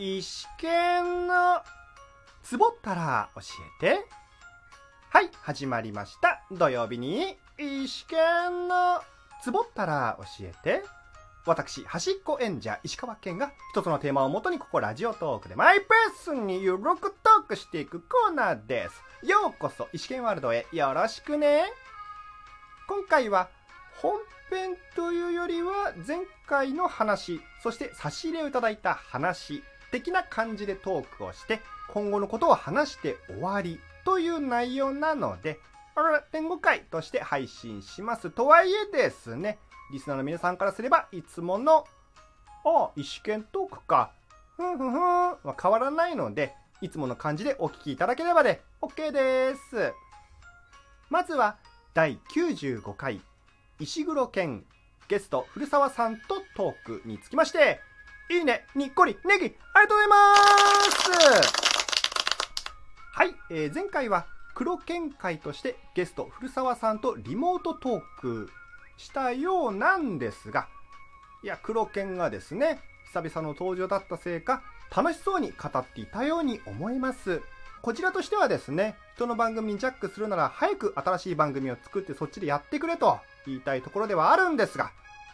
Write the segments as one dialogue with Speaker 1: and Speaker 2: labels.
Speaker 1: 石剣のつぼったら教えて。はい、始まりました。土曜日に石剣のつぼったら教えて。私、端っこ演者石川県が一つのテーマをもとにここラジオトークでマイペースにゆるくトークしていくコーナーです。ようこそ石剣ワールドへよろしくね。今回は本編というよりは前回の話、そして差し入れをいただいた話的な感じでトークをして今後のことを話して終わりという内容なので、あら天5回として配信します。とはいえですね、リスナーの皆さんからすればいつもの、ああ、石剣トークか、ふんふんふんは変わらないので、いつもの感じでお聞きいただければで OK です。まずは第95回石黒剣ゲスト古澤さんとトークにつきましていいねにっこりネギありがとうございます。はい、えー前回は黒剣会としてゲスト古澤さんとリモートトークしたようなんですがいや黒剣がですね久々の登場だったせいか楽しそうに語っていたように思います。こちらとしてはですね、人の番組にジャックするなら早く新しい番組を作ってそっちでやってくれと言いたいところではあるんですが、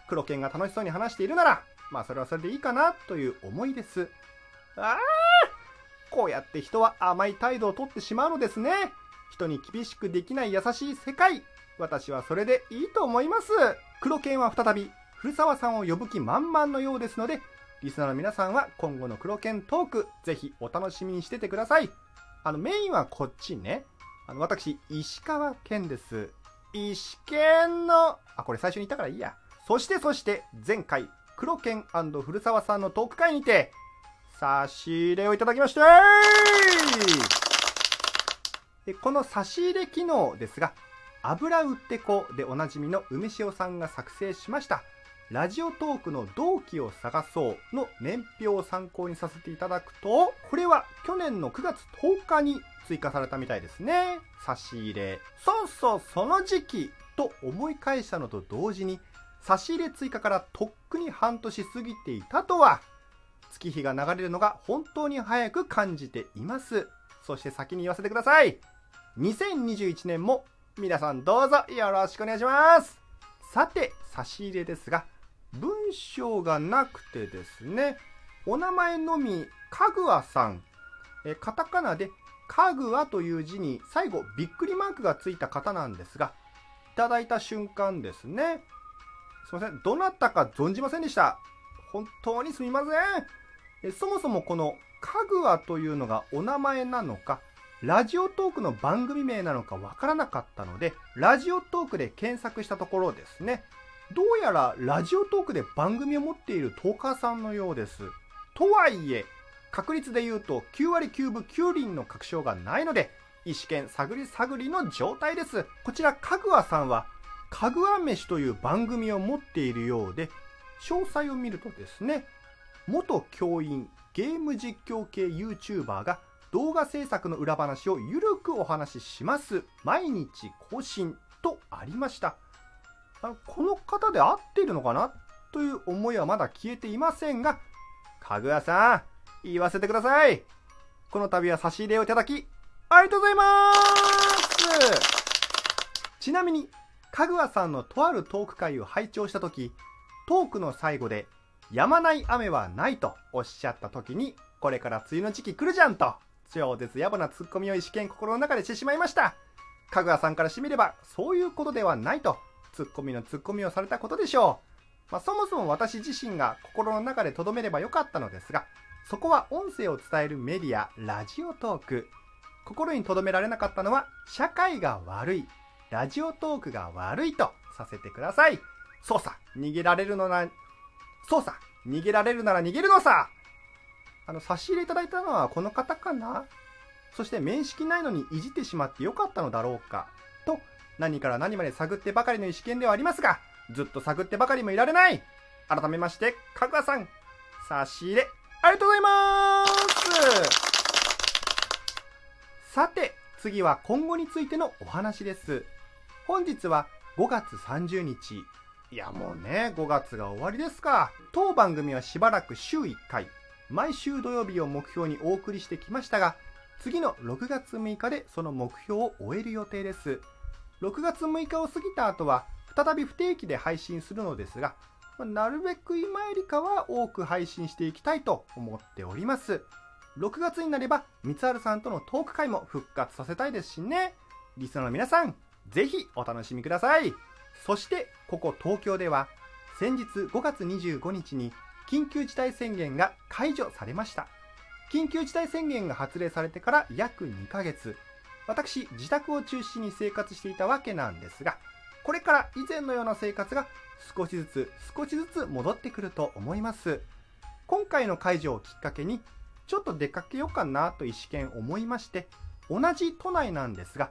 Speaker 1: 黒剣が楽しそうに話しているなら、まあそれはそれでいいかなという思いです。ああこうやって人は甘い態度をとってしまうのですね。人に厳しくできない優しい世界。私はそれでいいと思います。黒剣は再び古澤さんを呼ぶ気満々のようですので、リスナーの皆さんは今後の黒剣トーク、ぜひお楽しみにしててください。あの、メインはこっちね。あの、私、石川県です。石県の、あ、これ最初に言ったからいいや。そしてそして、前回、黒剣古澤さんのトーク会にて、差し入れをいただきましたでこの差し入れ機能ですが、油売ってこでおなじみの梅塩さんが作成しました、ラジオトークの同期を探そうの年表を参考にさせていただくと、これは去年の9月10日に追加されたみたいですね。差し入れ。そうそう、その時期と思い返したのと同時に、差し入れ追加からとっくに半年過ぎていたとは、月日が流れるのが本当に早く感じています。そして先に言わせてください。2021年も皆さんどうぞよろしくお願いします。さて、差し入れですが、文章がなくてですね、お名前のみ、かぐわさん、えカタカナで、かぐわという字に最後びっくりマークがついた方なんですが、いただいた瞬間ですね、すいません、どなたか存じませんでした。本当にすみません。えそもそもこのかぐわというのがお名前なのか、ラジオトークの番組名なのかわからなかったので、ラジオトークで検索したところですね、どうやらラジオトークで番組を持っているトーカーさんのようです。とはいえ、確率で言うと9割9分9厘の確証がないので、意思権探り探りの状態です。こちら、かぐわさんは、かぐわ飯という番組を持っているようで、詳細を見るとですね、元教員、ゲーム実況系 YouTuber が動画制作の裏話をゆるくお話しします。毎日更新とありました。あのこの方で合っているのかなという思いはまだ消えていませんが、かぐやさん、言わせてください。この度は差し入れをいただき、ありがとうございますちなみに、かぐわさんのとあるトーク会を拝聴したとき、トークの最後で、止まない雨はないとおっしゃったときに、これから梅雨の時期来るじゃんと、超絶野暮なツッコミを一見心の中でしてしまいました。かぐわさんからしてみれば、そういうことではないと、ツッコミのツッコミをされたことでしょう。まあ、そもそも私自身が心の中で留めればよかったのですが、そこは音声を伝えるメディア、ラジオトーク。心に留められなかったのは、社会が悪い、ラジオトークが悪いとさせてください。そうさ、逃げられるのな、そうさ、逃げられるなら逃げるのさ。あの、差し入れいただいたのはこの方かな？そして面識ないのにいじってしまってよかったのだろうか？と、何から何まで探ってばかりの意思権ではありますが、ずっと探ってばかりもいられない。改めまして、かぐわさん、差し入れ、ありがとうございます。さて、次は今後についてのお話です。本日は5月30日。いやもうね、5月が終わりですか。当番組はしばらく週1回、毎週土曜日を目標にお送りしてきましたが、次の6月6日でその目標を終える予定です。6月6日を過ぎた後は、再び不定期で配信するのですが、なるべく今よりかは多く配信していきたいと思っております。6月になれば、三春さんとのトーク会も復活させたいですしね。リスナーの皆さん、ぜひお楽しみください。そしてここ東京では先日5月25日に緊急事態宣言が解除されました。緊急事態宣言が発令されてから約2ヶ月。私自宅を中心に生活していたわけなんですがこれから以前のような生活が少しずつ少しずつ戻ってくると思います。今回の解除をきっかけにちょっと出かけようかなと一試験思いまして同じ都内なんですが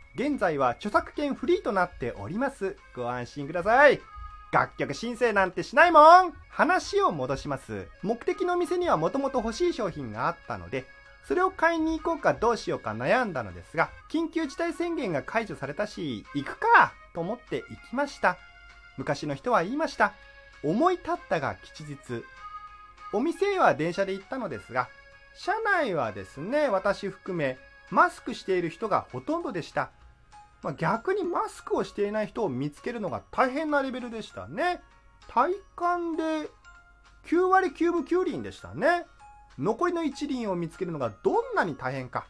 Speaker 1: 現在は著作権フリーとなっております。ご安心ください。楽曲申請なんてしないもん話を戻します。目的の店にはもともと欲しい商品があったので、それを買いに行こうかどうしようか悩んだのですが、緊急事態宣言が解除されたし、行くかと思って行きました。昔の人は言いました。思い立ったが吉日。お店へは電車で行ったのですが、車内はですね、私含め、マスクしている人がほとんどでした。まあ、逆にマスクをしていない人を見つけるのが大変なレベルでしたね。体感で9割9分9厘でしたね。残りの1輪を見つけるのがどんなに大変か、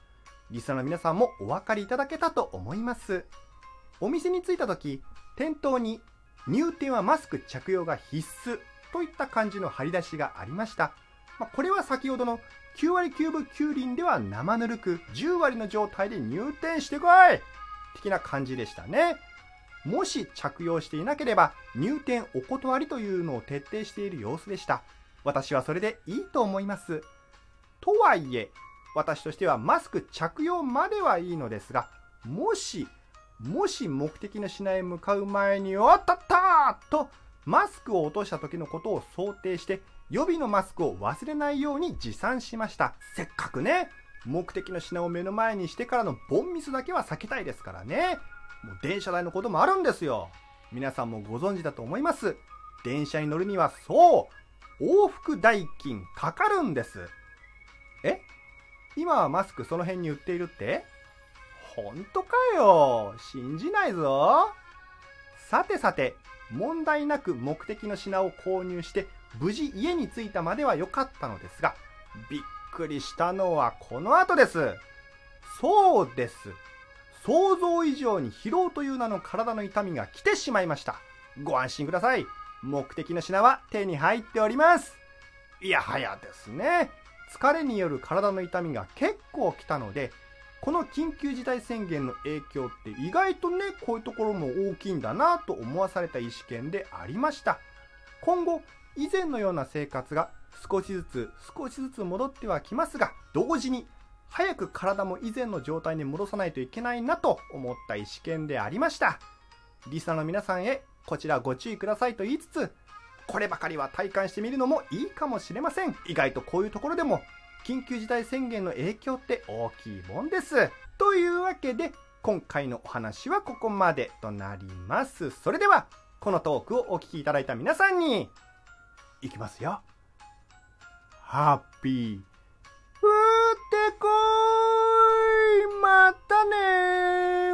Speaker 1: リスナーの皆さんもお分かりいただけたと思います。お店に着いた時、店頭に入店はマスク着用が必須といった感じの張り出しがありました。まあ、これは先ほどの9割9分9厘では生ぬるく10割の状態で入店してこい的な感じでしたね。もし着用していなければ入店お断りというのを徹底している様子でした。私はそれでいいと思います。とはいえ、私としてはマスク着用まではいいのですが、もし、もし目的の品へ向かう前に、おっとっとーと、マスクを落とした時のことを想定して、予備のマスクを忘れないように持参しました。せっかくね、目的の品を目の前にしてからのボンミスだけは避けたいですからね。もう電車代のこともあるんですよ。皆さんもご存知だと思います。電車に乗るにはそう、往復代金かかるんです。え？今はマスクその辺に売っているって？ほんとかよ信じないぞさてさて、問題なく目的の品を購入して無事家に着いたまでは良かったのですが、びっくりしたのはこの後です。そうです。想像以上に疲労という名の体の痛みが来てしまいました。ご安心ください。目的の品は手に入っております。いやはやですね。疲れによる体の痛みが結構来たので、この緊急事態宣言の影響って意外とね、こういうところも大きいんだなと思わされた意思権でありました。今後、以前のような生活が少しずつ少しずつ戻ってはきますが、同時に早く体も以前の状態に戻さないといけないなと思った意思権でありました。リサの皆さんへこちらご注意くださいと言いつつ、こればかりは体感してみるのもいいかもしれません。意外とこういうところでも緊急事態宣言の影響って大きいもんです。というわけで、今回のお話はここまでとなります。それでは、このトークをお聞きいただいた皆さんに、いきますよ。ハッピー。ってこい。またね